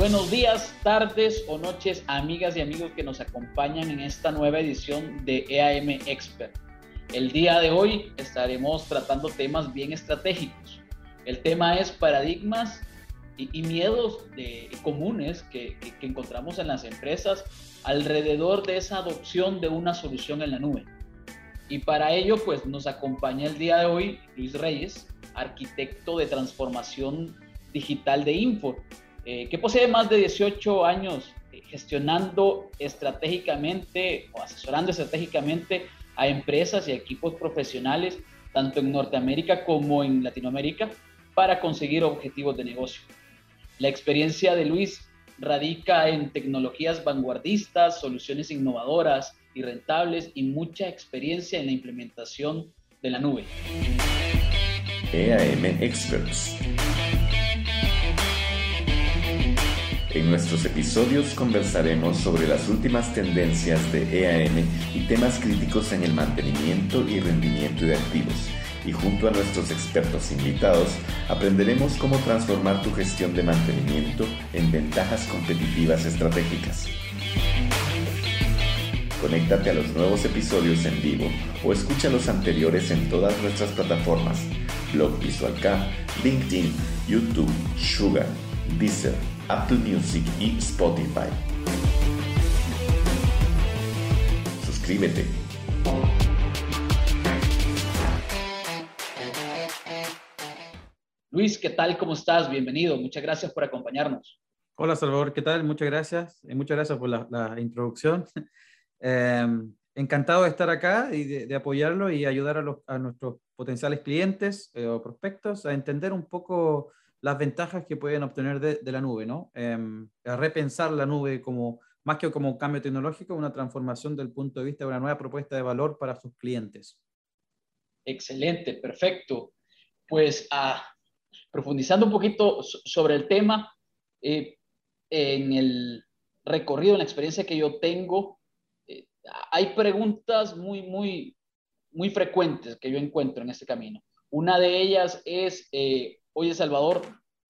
Buenos días, tardes o noches, amigas y amigos que nos acompañan en esta nueva edición de EAM Expert. El día de hoy estaremos tratando temas bien estratégicos. El tema es paradigmas y, miedos comunes que, que encontramos en las empresas alrededor de esa adopción de una solución en la nube. Y para ello, pues nos acompaña el día de hoy Luis Reyes, arquitecto de transformación digital de Info, eh, que posee más de 18 años eh, gestionando estratégicamente o asesorando estratégicamente a empresas y equipos profesionales, tanto en Norteamérica como en Latinoamérica, para conseguir objetivos de negocio. La experiencia de Luis radica en tecnologías vanguardistas, soluciones innovadoras y rentables y mucha experiencia en la implementación de la nube. EAM Experts En nuestros episodios conversaremos sobre las últimas tendencias de EAM y temas críticos en el mantenimiento y rendimiento de activos. Y junto a nuestros expertos invitados, aprenderemos cómo transformar tu gestión de mantenimiento en ventajas competitivas estratégicas. Conéctate a los nuevos episodios en vivo o escucha los anteriores en todas nuestras plataformas: Blog Visual LinkedIn, YouTube, Sugar, Deezer, Apple Music y Spotify. Suscríbete. Luis, ¿qué tal? ¿Cómo estás? Bienvenido. Muchas gracias por acompañarnos. Hola, Salvador. ¿Qué tal? Muchas gracias. Y muchas gracias por la, introducción. Em, encantado de estar acá y de, apoyarlo y ayudar a, nuestros potenciales clientes eh, o prospectos a entender un poco las ventajas que pueden obtener de, la nube, ¿no? A repensar la nube como, más que como un cambio tecnológico, una transformación del punto de vista de una nueva propuesta de valor para sus clientes. Excelente, perfecto. Pues ah, profundizando un poquito sobre el tema, eh, en el recorrido, en la experiencia que yo tengo, eh, hay preguntas muy, muy, muy frecuentes que yo encuentro en este camino. Una de ellas es, eh, Oye, Salvador,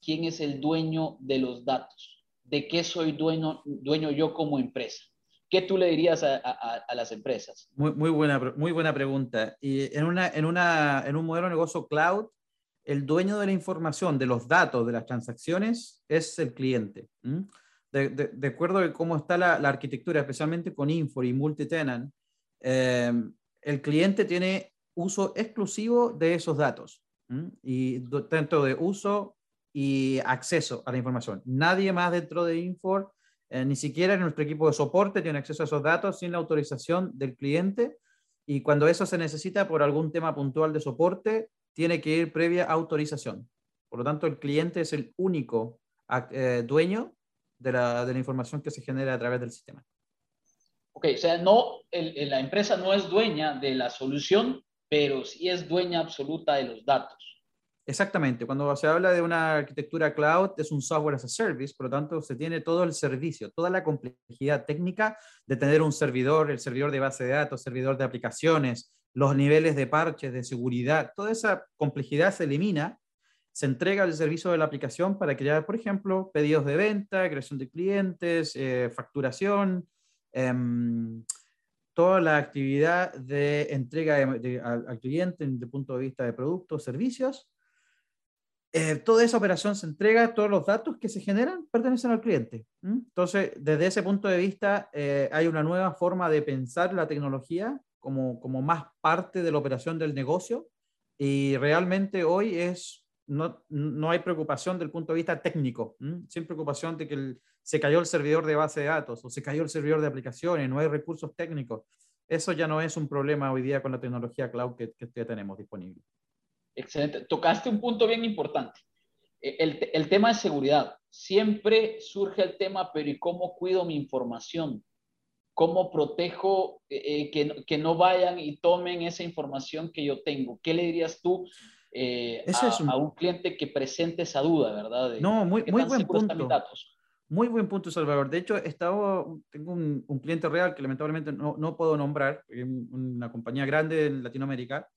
¿quién es el dueño de los datos? ¿De qué soy dueño, dueño yo como empresa? ¿Qué tú le dirías a, las empresas? Muy, buena, muy buena pregunta. Y en, un modelo de negocio cloud, el dueño de la información, de los datos, de las transacciones, es el cliente. De, acuerdo a cómo está la, la, arquitectura, especialmente con Infor y Multitenant, eh, el cliente tiene uso exclusivo de esos datos y dentro de uso y acceso a la información. Nadie más dentro de Infor, eh, ni siquiera nuestro equipo de soporte tiene acceso a esos datos sin la autorización del cliente y cuando eso se necesita por algún tema puntual de soporte, tiene que ir previa autorización. Por lo tanto, el cliente es el único eh, dueño de la, de la, información que se genera a través del sistema. Ok, o sea, no, la empresa no es dueña de la solución, pero sí es dueña absoluta de los datos. Exactamente, cuando se habla de una arquitectura cloud es un software as a service, por lo tanto se tiene todo el servicio, toda la complejidad técnica de tener un servidor, el servidor de base de datos, servidor de aplicaciones, los niveles de parches, de seguridad, toda esa complejidad se elimina, se entrega el servicio de la aplicación para crear, por ejemplo, pedidos de venta, creación de clientes, eh, facturación, em, toda la actividad de entrega al, cliente desde el punto de vista de productos, servicios. Eh, toda esa operación se entrega, todos los datos que se generan pertenecen al cliente. Entonces, desde ese punto de vista, eh, hay una nueva forma de pensar la tecnología como, como más parte de la operación del negocio y realmente hoy es, no, no hay preocupación del punto de vista técnico, sin preocupación de que el, se cayó el servidor de base de datos o se cayó el servidor de aplicaciones, no hay recursos técnicos. Eso ya no es un problema hoy día con la tecnología cloud que, ya tenemos disponible. Excelente. Tocaste un punto bien importante. E, el, el, tema de seguridad. Siempre surge el tema, pero ¿y cómo cuido mi información? ¿Cómo protejo eh, eh, que, que, no vayan y tomen esa información que yo tengo? ¿Qué le dirías tú eh, a, un... cliente que presente esa duda, verdad? no, muy, muy buen punto. Datos? Muy buen punto, Salvador. De hecho, estaba, tengo un, cliente real que lamentablemente no, no puedo nombrar, una compañía grande en Latinoamérica.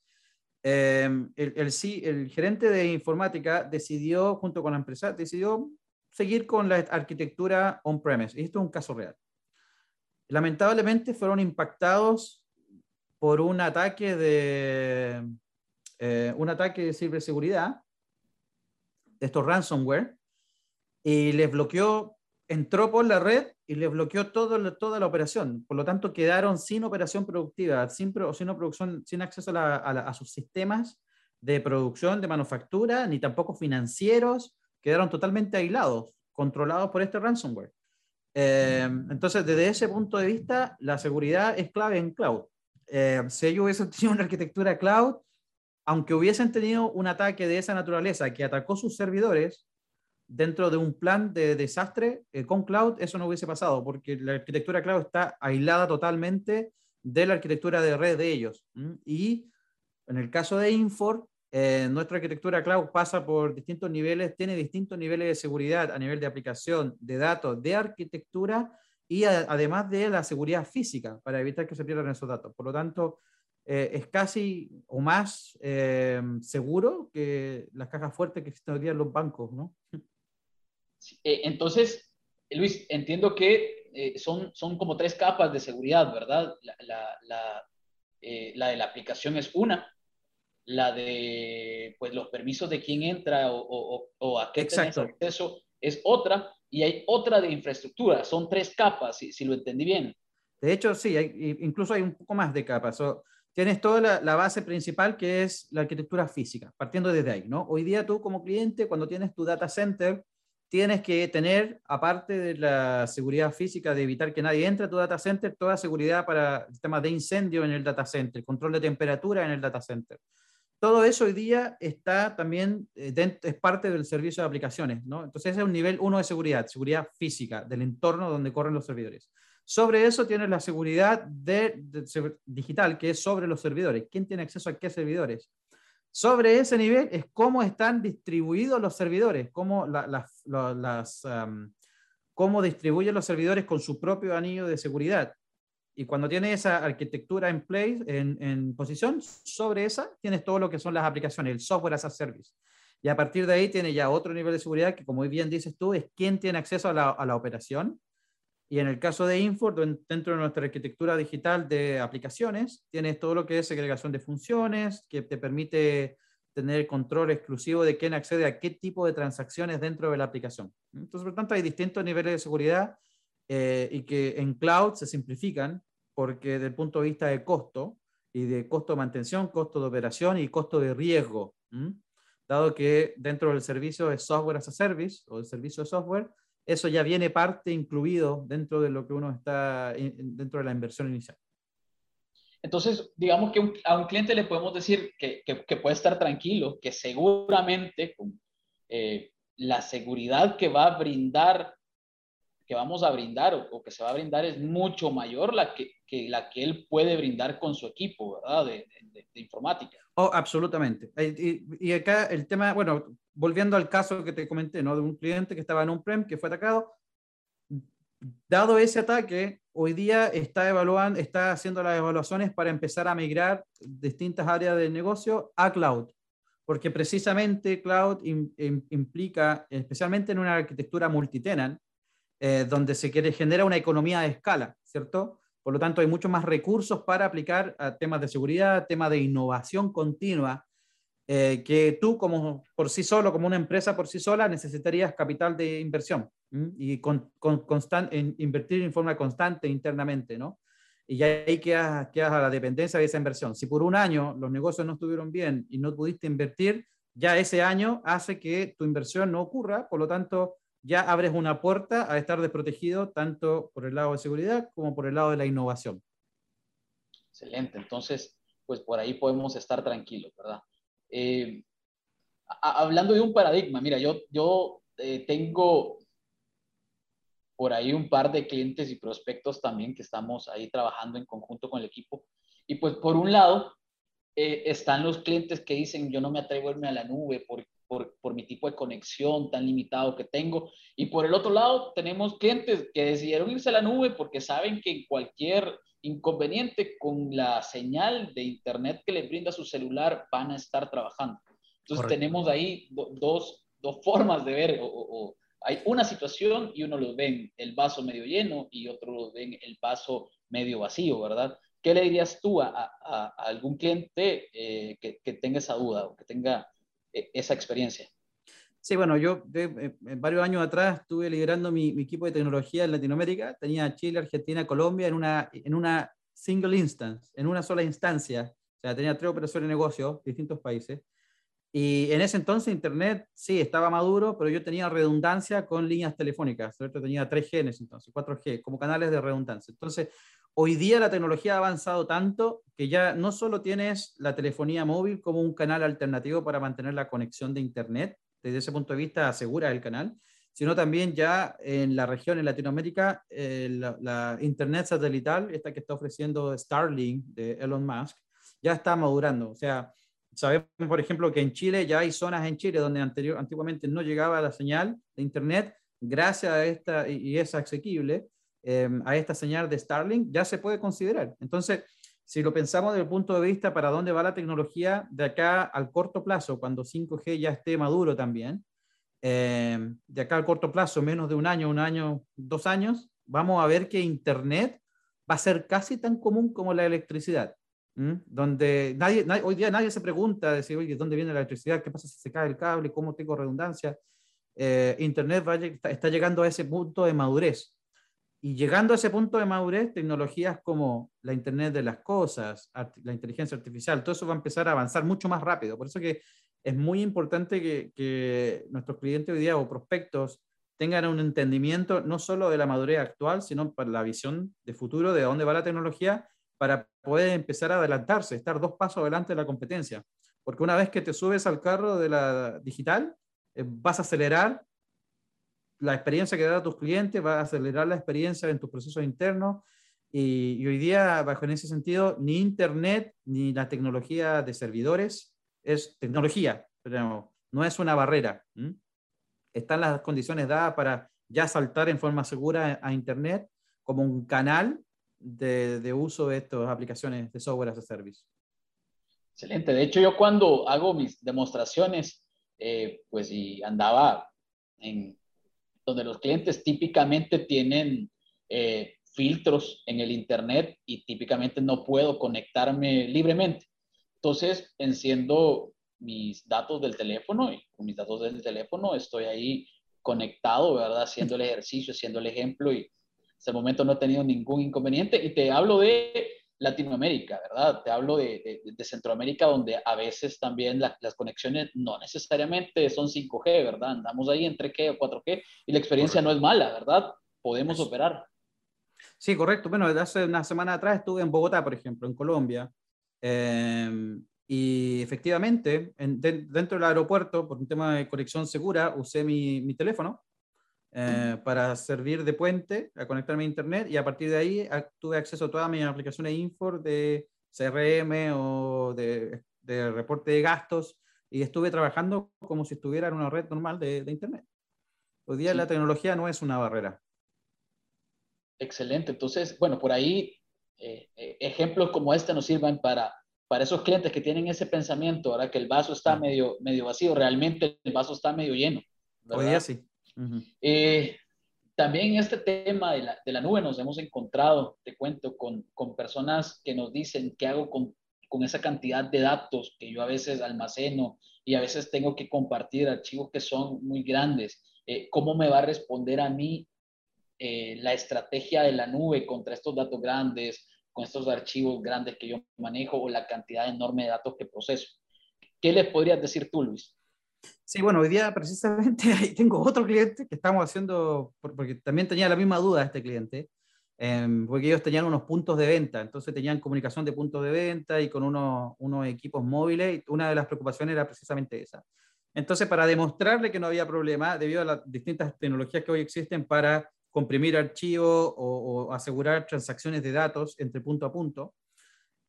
Eh, el, el, el, gerente de informática decidió, junto con la empresa, decidió seguir con la arquitectura on-premise. Y esto es un caso real. Lamentablemente fueron impactados por un ataque de eh, un ataque de ciberseguridad, estos ransomware, y les bloqueó, entró por la red y les bloqueó todo, toda la operación. Por lo tanto, quedaron sin operación productiva, sin, producción, sin acceso a, sus sistemas de producción, de manufactura, ni tampoco financieros, quedaron totalmente aislados, controlados por este ransomware. Eh, entonces, desde ese punto de vista, la seguridad es clave en cloud. Eh, si ellos hubiesen tenido una arquitectura cloud, aunque hubiesen tenido un ataque de esa naturaleza que atacó sus servidores dentro de un plan de desastre eh, con cloud, eso no hubiese pasado, porque la arquitectura cloud está aislada totalmente de la arquitectura de red de ellos. Y en el caso de Infor, eh, nuestra arquitectura cloud pasa por distintos niveles, tiene distintos niveles de seguridad a nivel de aplicación, de datos, de arquitectura y además de la seguridad física para evitar que se pierdan esos datos. Por lo tanto, eh, es casi o más eh, seguro que las cajas fuertes que existen hoy día en los bancos, ¿no? Eh, entonces, Luis, entiendo que son, son como tres capas de seguridad, ¿verdad? La, la, la, la, de la aplicación es una, la de pues, los permisos de quién entra o, o, o a qué tenés acceso es otra, y hay otra de infraestructura, son tres capas, si, si lo entendí bien. De hecho, sí, hay, incluso hay un poco más de capas tienes toda la, base principal que es la arquitectura física, partiendo desde ahí, ¿no? Hoy día tú como cliente, cuando tienes tu data center, tienes que tener, aparte de la seguridad física, de evitar que nadie entre a tu data center, toda seguridad para el tema de incendio en el data center, control de temperatura en el data center. Todo eso hoy día está también, eh, es parte del servicio de aplicaciones, ¿no? Entonces ese es un nivel uno de seguridad, seguridad física del entorno donde corren los servidores. Sobre eso tienes la seguridad de, digital, que es sobre los servidores. ¿Quién tiene acceso a qué servidores? Sobre ese nivel es cómo están distribuidos los servidores, cómo, distribuyen los servidores con su propio anillo de seguridad. Y cuando tienes esa arquitectura en place, en, posición, sobre esa tienes todo lo que son las aplicaciones, el software as a service. Y a partir de ahí tiene ya otro nivel de seguridad que, como bien dices tú, es quién tiene acceso a la operación y en el caso de Infor, dentro de nuestra arquitectura digital de aplicaciones, tienes todo lo que es segregación de funciones, que te permite tener control exclusivo de quién accede a qué tipo de transacciones dentro de la aplicación. Entonces, por tanto, hay distintos niveles de seguridad eh, y que en cloud se simplifican porque desde el punto de vista de costo y de costo de mantención, costo de operación y costo de riesgo, dado que dentro del servicio de software as a service o el servicio de software, eso ya viene parte incluido dentro de lo que uno está, dentro de la inversión inicial. Entonces, digamos que a un cliente le podemos decir que, que, puede estar tranquilo, que seguramente con eh, la seguridad que va a brindar, que vamos a brindar o, que se va a brindar es mucho mayor la que, que, la que él puede brindar con su equipo, ¿verdad? De, de, de informática. Oh, absolutamente. Y, y, acá el tema, bueno, volviendo al caso que te comenté, ¿no? De un cliente que estaba en un prem que fue atacado. Dado ese ataque, hoy día está evaluando, está haciendo las evaluaciones para empezar a migrar distintas áreas del negocio a cloud, porque precisamente cloud implica, especialmente en una arquitectura multitenant, eh, donde se quiere genera una economía de escala, ¿cierto? Por lo tanto, hay muchos más recursos para aplicar a temas de seguridad, temas de innovación continua, eh, que tú como por sí solo, como una empresa por sí sola, necesitarías capital de inversión y con, con invertir en forma constante internamente, ¿no? Y ya ahí quedas, quedas a la dependencia de esa inversión. Si por un año los negocios no estuvieron bien y no pudiste invertir, ya ese año hace que tu inversión no ocurra, por lo tanto, ya abres una puerta a estar desprotegido tanto por el lado de seguridad como por el lado de la innovación. Excelente, entonces, pues por ahí podemos estar tranquilos, ¿verdad? Eh, hablando de un paradigma, mira, yo, yo eh, tengo por ahí un par de clientes y prospectos también que estamos ahí trabajando en conjunto con el equipo. Y pues por un lado eh, están los clientes que dicen, yo no me atrevo a irme a la nube por, por, mi tipo de conexión tan limitado que tengo. Y por el otro lado tenemos clientes que decidieron irse a la nube porque saben que en cualquier inconveniente con la señal de internet que le brinda su celular van a estar trabajando. Entonces tenemos ahí dos, dos, formas de ver o, hay una situación y uno lo ven el vaso medio lleno y otro lo ven el vaso medio vacío, ¿verdad? ¿Qué le dirías tú a, algún cliente eh, que, tenga esa duda o que tenga eh, esa experiencia? Sí, bueno, yo de, varios años atrás estuve liderando mi, equipo de tecnología en Latinoamérica. Tenía Chile, Argentina, Colombia en una, en una single instance, en una sola instancia. O sea, tenía tres operaciones de negocio, distintos países. Y en ese entonces Internet sí estaba maduro, pero yo tenía redundancia con líneas telefónicas. ¿cierto? Tenía 3G en ese entonces, 4G, como canales de redundancia. Entonces, hoy día la tecnología ha avanzado tanto que ya no solo tienes la telefonía móvil como un canal alternativo para mantener la conexión de Internet, desde ese punto de vista asegura el canal, sino también ya en la región, en Latinoamérica, eh, la, Internet satelital, esta que está ofreciendo Starlink de Elon Musk, ya está madurando. O sea, Sabemos, por ejemplo, que en Chile ya hay zonas en Chile donde anterior, antiguamente no llegaba la señal de Internet, gracias a esta, y es asequible, em, a esta señal de Starlink, ya se puede considerar. Entonces, si lo pensamos desde el punto de vista para dónde va la tecnología de acá al corto plazo, cuando 5G ya esté maduro también, em, de acá al corto plazo, menos de un año, un año, dos años, vamos a ver que Internet va a ser casi tan común como la electricidad donde nadie, hoy día nadie se pregunta, decir, oye, ¿dónde viene la electricidad? ¿Qué pasa si se cae el cable? ¿Cómo tengo redundancia? Eh, Internet está llegando a ese punto de madurez. Y llegando a ese punto de madurez, tecnologías como la Internet de las cosas, la inteligencia artificial, todo eso va a empezar a avanzar mucho más rápido. Por eso que es muy importante que, que nuestros clientes hoy día o prospectos tengan un entendimiento no solo de la madurez actual, sino para la visión de futuro de dónde va la tecnología para poder empezar a adelantarse, estar dos pasos adelante de la competencia. Porque una vez que te subes al carro de la digital, eh, vas a acelerar la experiencia que da a tus clientes, vas a acelerar la experiencia en tus procesos internos. Y, hoy día, bajo en ese sentido, ni Internet ni la tecnología de servidores es tecnología, pero no es una barrera. Están las condiciones dadas para ya saltar en forma segura a Internet como un canal de, uso de estas aplicaciones de software as a service. Excelente. De hecho, yo cuando hago mis demostraciones, eh, pues y andaba en donde los clientes típicamente tienen eh, filtros en el Internet y típicamente no puedo conectarme libremente. Entonces, enciendo mis datos del teléfono y con mis datos del teléfono estoy ahí conectado, ¿verdad? Haciendo el ejercicio, haciendo el ejemplo y hasta el momento no he tenido ningún inconveniente y te hablo de Latinoamérica, ¿verdad? Te hablo de, de, Centroamérica, donde a veces también las conexiones no necesariamente son 5G, ¿verdad? Andamos ahí en 3G o 4G y la experiencia no es mala, ¿verdad? Podemos operar. Sí, correcto. Bueno, hace una semana atrás estuve en Bogotá, por ejemplo, en Colombia. Em, y efectivamente, dentro del aeropuerto, por un tema de conexión segura, usé mi, mi teléfono eh, para servir de puente a conectarme a Internet y a partir de ahí tuve acceso a todas mis aplicaciones Infor de CRM o de, de, reporte de gastos y estuve trabajando como si estuviera en una red normal de, de Internet. Hoy día la tecnología no es una barrera. Excelente. Entonces, bueno, por ahí eh, eh, ejemplos como este nos sirvan para, para esos clientes que tienen ese pensamiento, ahora que el vaso está medio, medio vacío, realmente el vaso está medio lleno. Hoy día sí. Eh, también este tema de la, de la, nube nos hemos encontrado, te cuento, con, con personas que nos dicen qué hago con, con, esa cantidad de datos que yo a veces almaceno y a veces tengo que compartir archivos que son muy grandes. Eh, ¿Cómo me va a responder a mí eh, la estrategia de la nube contra estos datos grandes, con estos archivos grandes que yo manejo o la cantidad enorme de datos que proceso? ¿Qué les podrías decir tú, Luis? Sí, bueno, hoy día precisamente ahí tengo otro cliente que estamos haciendo, porque también tenía la misma duda este cliente, em, porque ellos tenían unos puntos de venta, entonces tenían comunicación de puntos de venta y con unos, unos equipos móviles, y una de las preocupaciones era precisamente esa. Entonces, para demostrarle que no había problema, debido a las distintas tecnologías que hoy existen para comprimir archivos o asegurar transacciones de datos entre punto a punto,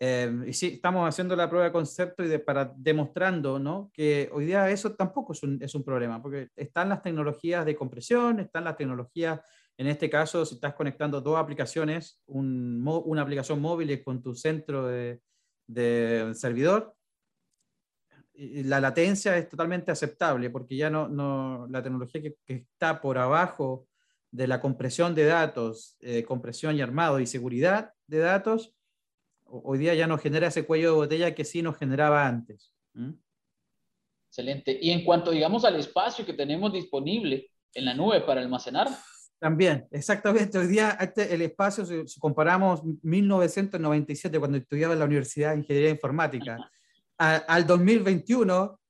eh, y sí, estamos haciendo la prueba de concepto y de, para demostrando ¿no? que hoy día eso tampoco es un, es un, problema, porque están las tecnologías de compresión, están las tecnologías, en este caso, si estás conectando dos aplicaciones, un, una aplicación móvil con tu centro de, de servidor, la latencia es totalmente aceptable porque ya no, no la tecnología que, está por abajo de la compresión de datos, eh, compresión y armado y seguridad de datos, hoy día ya no genera ese cuello de botella que sí nos generaba antes. Excelente. Y en cuanto, digamos, al espacio que tenemos disponible en la nube para almacenar. También, exactamente. Hoy día este, el espacio, si, comparamos 1997, cuando estudiaba en la Universidad de Ingeniería Informática, al 2021,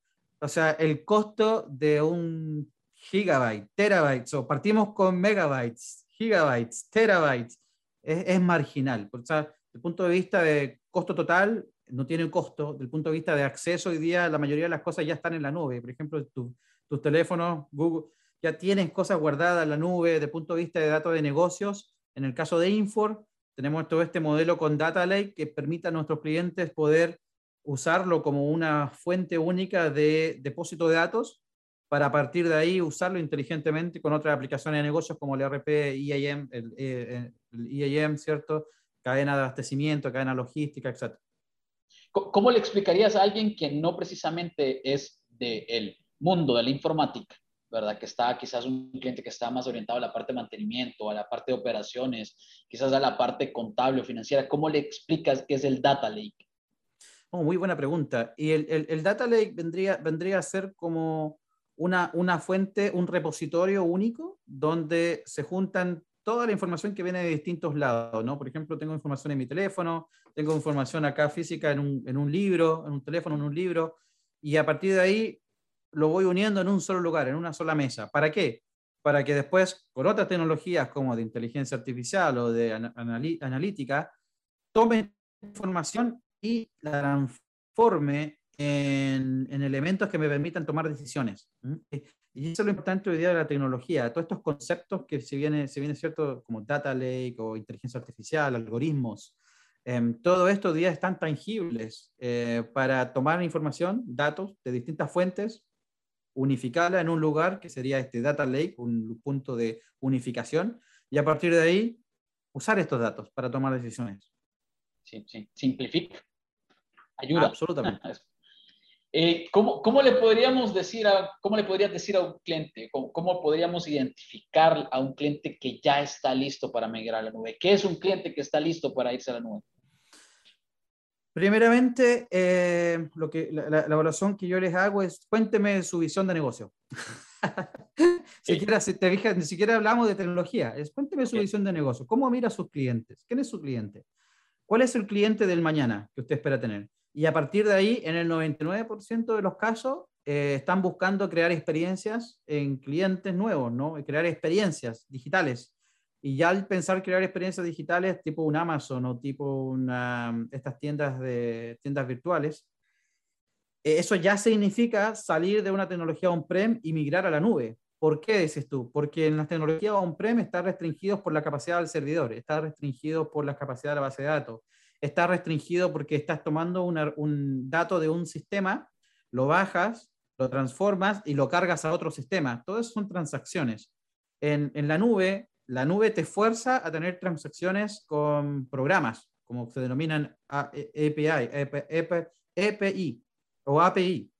o sea, el costo de un gigabyte, terabytes, o partimos con megabytes, gigabytes, terabytes, es, es marginal. O sea, desde el punto de vista de costo total, no tiene costo. Desde el punto de vista de acceso, hoy día la mayoría de las cosas ya están en la nube. Por ejemplo, tus teléfonos, Google, ya tienen cosas guardadas en la nube. Desde el punto de vista de datos de negocios, en el caso de Infor, tenemos todo este modelo con Data Lake que permite a nuestros clientes poder usarlo como una fuente única de depósito de datos para a partir de ahí usarlo inteligentemente con otras aplicaciones de negocios como el ERP, IAM, el, eh, el IAM, ¿cierto? Cadena de abastecimiento, cadena logística, etc. ¿Cómo le explicarías a alguien que no precisamente es del mundo de la informática, ¿verdad? Que está quizás un cliente que está más orientado a la parte de mantenimiento, a la parte de operaciones, quizás a la parte contable o financiera. ¿Cómo le explicas qué es el Data Lake? Oh, muy buena pregunta. Y el, el, Data Lake vendría, vendría a ser como una, una fuente, un repositorio único donde se juntan toda la información que viene de distintos lados, ¿no? Por ejemplo, tengo información en mi teléfono, tengo información acá física en un, en un libro, en un teléfono, en un libro, y a partir de ahí lo voy uniendo en un solo lugar, en una sola mesa. ¿Para qué? Para que después, con otras tecnologías como de inteligencia artificial o de analítica, tome información y la transforme en, en, elementos que me permitan tomar decisiones. Y eso es lo importante hoy día de la tecnología, todos estos conceptos que se viene, se viene cierto, como data lake o inteligencia artificial, algoritmos, em, todo esto hoy día están tangibles eh, para tomar información, datos de distintas fuentes, unificarla en un lugar que sería este data lake, un punto de unificación, y a partir de ahí usar estos datos para tomar decisiones. Sí, sí, simplifica, ayuda. Absolutamente. Eh, ¿cómo, ¿cómo, le podríamos decir a, cómo le podrías decir a un cliente, cómo, cómo, podríamos identificar a un cliente que ya está listo para migrar a la nube? ¿Qué es un cliente que está listo para irse a la nube? Primeramente, eh, lo que, la, evaluación que yo les hago es cuénteme su visión de negocio. siquiera, si te fijas, ni siquiera hablamos de tecnología, es cuénteme su visión de negocio. ¿Cómo mira a sus clientes? ¿Quién es su cliente? ¿Cuál es el cliente del mañana que usted espera tener? Y a partir de ahí, en el 99% de los casos, eh, están buscando crear experiencias en clientes nuevos, ¿no? Crear experiencias digitales. Y ya al pensar crear experiencias digitales tipo un Amazon o tipo una, estas tiendas, de, tiendas virtuales, eh, eso ya significa salir de una tecnología on-prem y migrar a la nube. ¿Por qué dices tú? Porque en las tecnologías on-prem están restringidos por la capacidad del servidor, está restringido por la capacidad de la base de datos, está restringido porque estás tomando un dato de un sistema, lo bajas, lo transformas y lo cargas a otro sistema. Todo eso son transacciones. En, en la nube, la nube te fuerza a tener transacciones con programas, como se denominan API, API, API o API,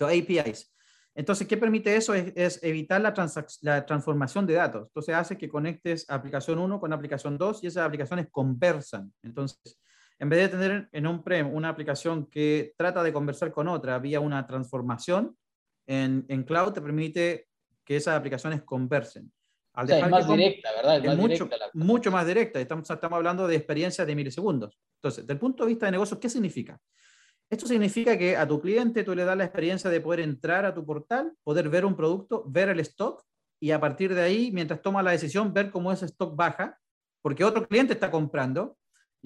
APIs. Entonces, ¿qué permite eso? Es, es evitar la, la, transformación de datos. Entonces, hace que conectes aplicación 1 con aplicación 2 y esas aplicaciones conversan. Entonces, en vez de tener en un prem una aplicación que trata de conversar con otra vía una transformación, en, en cloud te permite que esas aplicaciones conversen. Al es más directa, ¿verdad? Es, mucho, mucho, más directa. Estamos, estamos hablando de experiencias de milisegundos. Entonces, del punto de vista de negocios, ¿qué significa? Esto significa que a tu cliente tú le das la experiencia de poder entrar a tu portal, poder ver un producto, ver el stock y a partir de ahí, mientras toma la decisión, ver cómo ese stock baja, porque otro cliente está comprando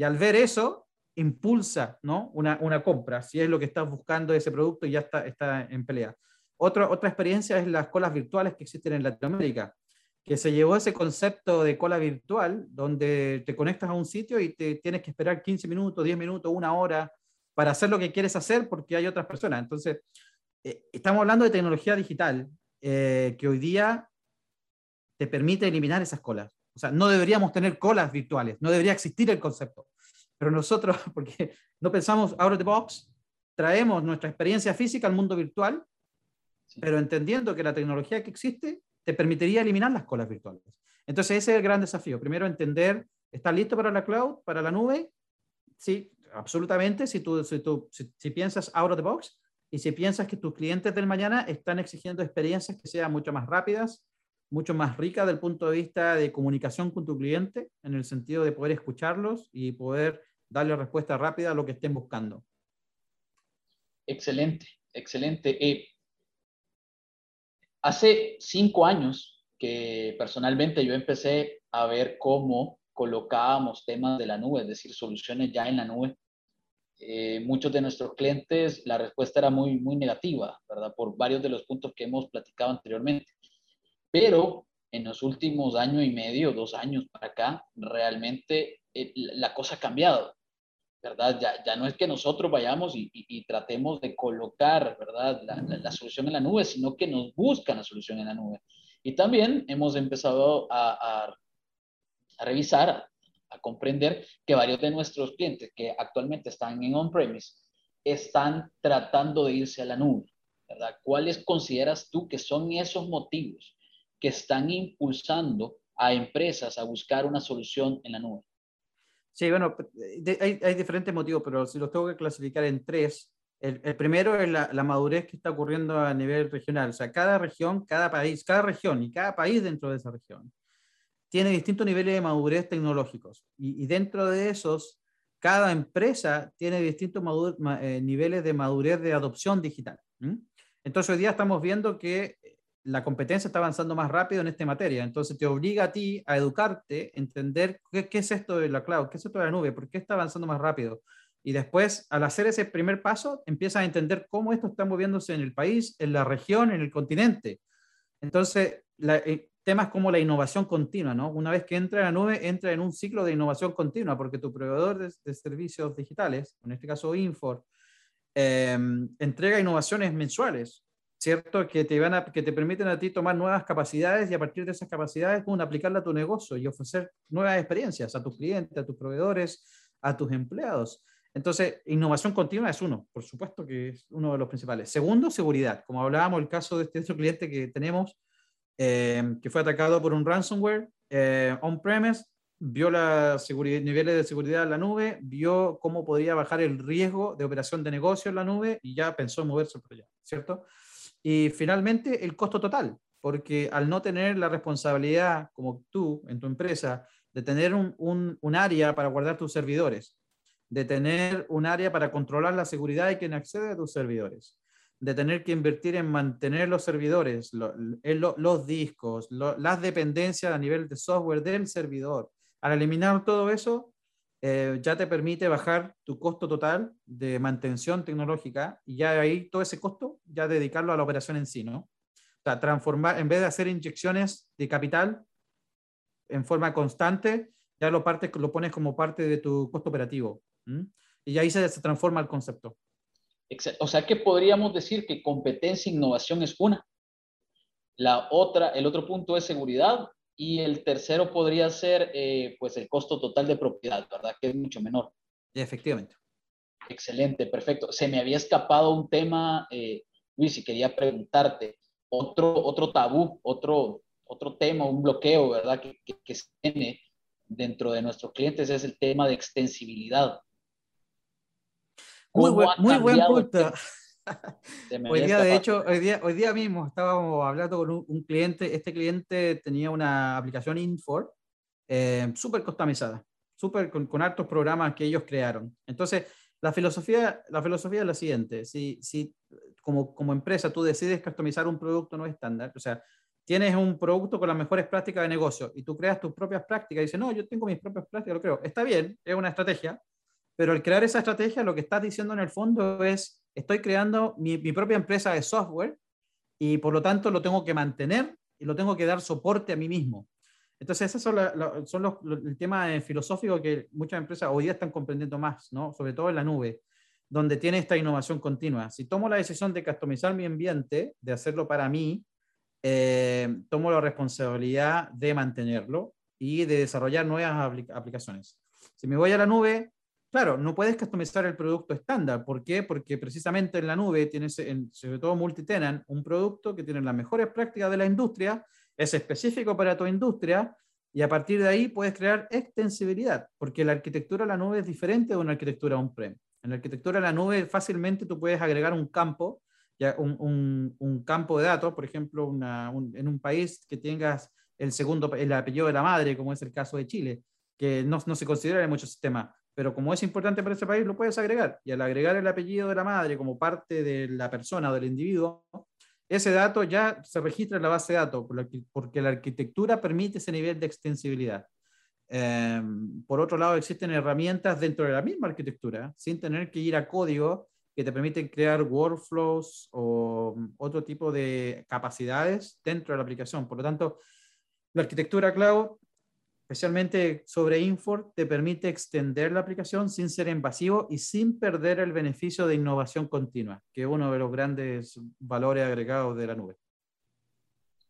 y al ver eso, impulsa ¿no? una, compra, si es lo que estás buscando ese producto y ya está, está en pelea. Otra, otra experiencia es las colas virtuales que existen en Latinoamérica, que se llevó ese concepto de cola virtual, donde te conectas a un sitio y te tienes que esperar 15 minutos, 10 minutos, una hora para hacer lo que quieres hacer porque hay otras personas. Entonces, eh, estamos hablando de tecnología digital eh, que hoy día te permite eliminar esas colas. O sea, no deberíamos tener colas virtuales, no debería existir el concepto. Pero nosotros, porque no pensamos out of the box, traemos nuestra experiencia física al mundo virtual, pero entendiendo que la tecnología que existe te permitiría eliminar las colas virtuales. Entonces ese es el gran desafío. Primero entender, ¿estás listo para la cloud, para la nube? Sí, absolutamente. Si tú, si, tú, si piensas out of the box y si piensas que tus clientes del mañana están exigiendo experiencias que sean mucho más rápidas, mucho más ricas del punto de vista de comunicación con tu cliente, en el sentido de poder escucharlos y poder darle respuesta rápida a lo que estén buscando. Excelente, excelente. Eh, hace cinco años que personalmente yo empecé a ver cómo colocábamos temas de la nube, es decir, soluciones ya en la nube. Eh, muchos de nuestros clientes, la respuesta era muy, muy negativa, ¿verdad? Por varios de los puntos que hemos platicado anteriormente. Pero en los últimos año y medio, dos años para acá, realmente eh, la cosa ha cambiado. ¿verdad? Ya, ya no es que nosotros vayamos y, y, tratemos de colocar, ¿verdad? La, la, solución en la nube, sino que nos buscan la solución en la nube. Y también hemos empezado a, a, a revisar, a, a, comprender que varios de nuestros clientes que actualmente están en on-premise están tratando de irse a la nube, ¿verdad? ¿Cuáles consideras tú que son esos motivos que están impulsando a empresas a buscar una solución en la nube? Sí, bueno, hay, diferentes motivos, pero si los tengo que clasificar en tres, el, primero es la, madurez que está ocurriendo a nivel regional. O sea, cada región, cada país, cada región y cada país dentro de esa región tiene distintos niveles de madurez tecnológicos. Y, dentro de esos, cada empresa tiene distintos eh, niveles de madurez de adopción digital. Entonces, hoy día estamos viendo que la competencia está avanzando más rápido en esta materia, entonces te obliga a ti a educarte, entender qué, es esto de la cloud, qué es esto de la nube, por qué está avanzando más rápido. Y después, al hacer ese primer paso, empiezas a entender cómo esto está moviéndose en el país, en la región, en el continente. Entonces, eh, temas como la innovación continua, ¿no? Una vez que entra en la nube, entra en un ciclo de innovación continua, porque tu proveedor de, servicios digitales, en este caso Infor, eh, entrega innovaciones mensuales. ¿Cierto? Que te, van a, que te permiten a ti tomar nuevas capacidades y a partir de esas capacidades, aplicarla a tu negocio y ofrecer nuevas experiencias a tus clientes, a tus proveedores, a tus empleados. Entonces, innovación continua es uno, por supuesto que es uno de los principales. Segundo, seguridad. Como hablábamos, el caso de este otro cliente que tenemos, eh, que fue atacado por un ransomware eh, on-premise, vio los niveles de seguridad en la nube, vio cómo podía bajar el riesgo de operación de negocio en la nube y ya pensó en moverse por allá, ¿cierto? Y finalmente, el costo total, porque al no tener la responsabilidad, como tú en tu empresa, de tener un, un, área para guardar tus servidores, de tener un área para controlar la seguridad de quien accede a tus servidores, de tener que invertir en mantener los servidores, los discos, las dependencias a nivel de software del servidor. Al eliminar todo eso, eh, ya te permite bajar tu costo total de mantención tecnológica y ya ahí todo ese costo ya dedicarlo a la operación en sí, ¿no? O sea, transformar, en vez de hacer inyecciones de capital en forma constante, ya lo, partes, lo pones como parte de tu costo operativo. Y ahí se, se transforma el concepto. O sea que podríamos decir que competencia e innovación es una. La otra, el otro punto es seguridad y el tercero podría ser eh, pues el costo total de propiedad, ¿verdad? Que es mucho menor. Efectivamente. Excelente, perfecto. Se me había escapado un tema, eh, Luis, y quería preguntarte, otro, otro tabú, otro, otro tema, un bloqueo, ¿verdad? Que, que, se tiene dentro de nuestros clientes es el tema de extensibilidad. Muy, buen, muy buen punto. hoy día, de hecho, hoy día, hoy día mismo estábamos hablando con un, cliente. Este cliente tenía una aplicación Infor eh, súper customizada, súper con, con hartos programas que ellos crearon. Entonces, la filosofía, la filosofía es la siguiente: si, si como, como empresa tú decides customizar un producto no estándar, o sea, tienes un producto con las mejores prácticas de negocio y tú creas tus propias prácticas y dices, no, yo tengo mis propias prácticas, lo creo. Está bien, es una estrategia, pero al crear esa estrategia, lo que estás diciendo en el fondo es, estoy creando mi, propia empresa de software y por lo tanto lo tengo que mantener y lo tengo que dar soporte a mí mismo. Entonces, esos son, son los, el tema filosófico que muchas empresas hoy día están comprendiendo más, ¿no? sobre todo en la nube, donde tiene esta innovación continua. Si tomo la decisión de customizar mi ambiente, de hacerlo para mí, eh, tomo la responsabilidad de mantenerlo y de desarrollar nuevas aplicaciones. Si me voy a la nube, claro, no puedes customizar el producto estándar. ¿Por qué? Porque precisamente en la nube tienes, en, sobre todo multitenant, un producto que tiene las mejores prácticas de la industria, es específico para tu industria y a partir de ahí puedes crear extensibilidad, porque la arquitectura de la nube es diferente de una arquitectura on-prem. En la arquitectura de la nube fácilmente tú puedes agregar un campo, ya un, campo de datos, por ejemplo, en un país que tengas el segundo, el apellido de la madre, como es el caso de Chile, que no, no se considera en muchos sistemas, pero como es importante para ese país, lo puedes agregar. Y al agregar el apellido de la madre como parte de la persona o del individuo, ese dato ya se registra en la base de datos, porque la arquitectura permite ese nivel de extensibilidad. Em, por otro lado, existen herramientas dentro de la misma arquitectura, sin tener que ir a código, que te permiten crear workflows o otro tipo de capacidades dentro de la aplicación. Por lo tanto, la arquitectura cloud, especialmente sobre Infor, te permite extender la aplicación sin ser invasivo y sin perder el beneficio de innovación continua, que es uno de los grandes valores agregados de la nube.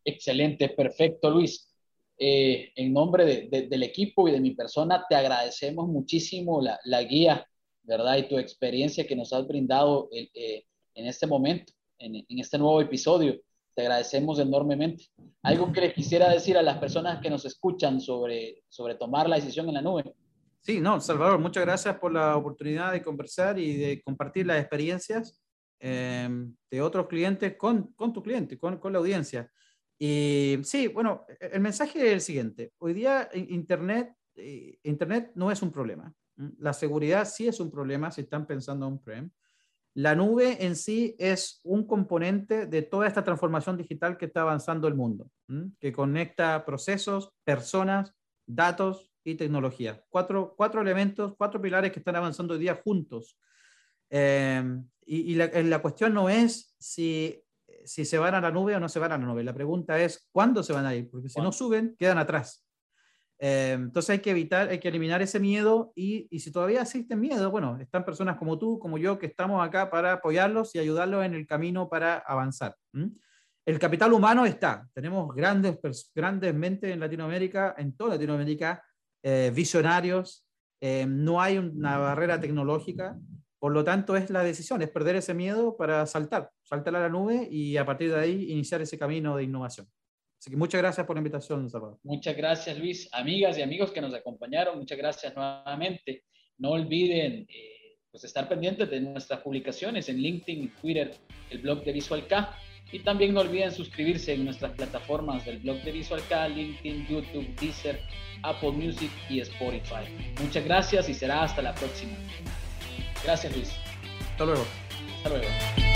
Excelente, perfecto, Luis. Eh, en nombre del equipo y de mi persona, te agradecemos muchísimo la, guía, ¿verdad? Y tu experiencia que nos has brindado eh, en este momento, en, en, este nuevo episodio. Te agradecemos enormemente. ¿Algo que le quisiera decir a las personas que nos escuchan sobre, sobre tomar la decisión en la nube? Sí, no, Salvador, muchas gracias por la oportunidad de conversar y de compartir las experiencias eh, de otros clientes con, con tu cliente, con, con la audiencia. Y sí, bueno, el mensaje es el siguiente. Hoy día Internet, eh, Internet no es un problema. La seguridad sí es un problema si están pensando on-prem. La nube en sí es un componente de toda esta transformación digital que está avanzando el mundo, que conecta procesos, personas, datos y tecnología. Cuatro, cuatro elementos, cuatro pilares que están avanzando hoy día juntos. Eh, y, la, la, cuestión no es si si se van a la nube o no se van a la nube. La pregunta es, ¿cuándo se van a ir? Porque si no suben, quedan atrás. Eh, entonces hay que evitar, hay que eliminar ese miedo y, y, si todavía existe miedo, bueno, están personas como tú, como yo, que estamos acá para apoyarlos y ayudarlos en el camino para avanzar. El capital humano está. Tenemos grandes, grandes mentes en Latinoamérica, en toda Latinoamérica, eh, visionarios. Eh, no hay una barrera tecnológica. Por lo tanto, es la decisión, es perder ese miedo para saltar, saltar a la nube y a partir de ahí iniciar ese camino de innovación. Así que muchas gracias por la invitación, Salvador. Muchas gracias, Luis. Amigas y amigos que nos acompañaron, muchas gracias nuevamente. No olviden eh, pues estar pendientes de nuestras publicaciones en LinkedIn, Twitter, el blog de Visual K. Y también no olviden suscribirse en nuestras plataformas del blog de Visual K, LinkedIn, YouTube, Deezer, Apple Music y Spotify. Muchas gracias y será hasta la próxima. Gracias, Luis. Hasta luego. Hasta luego.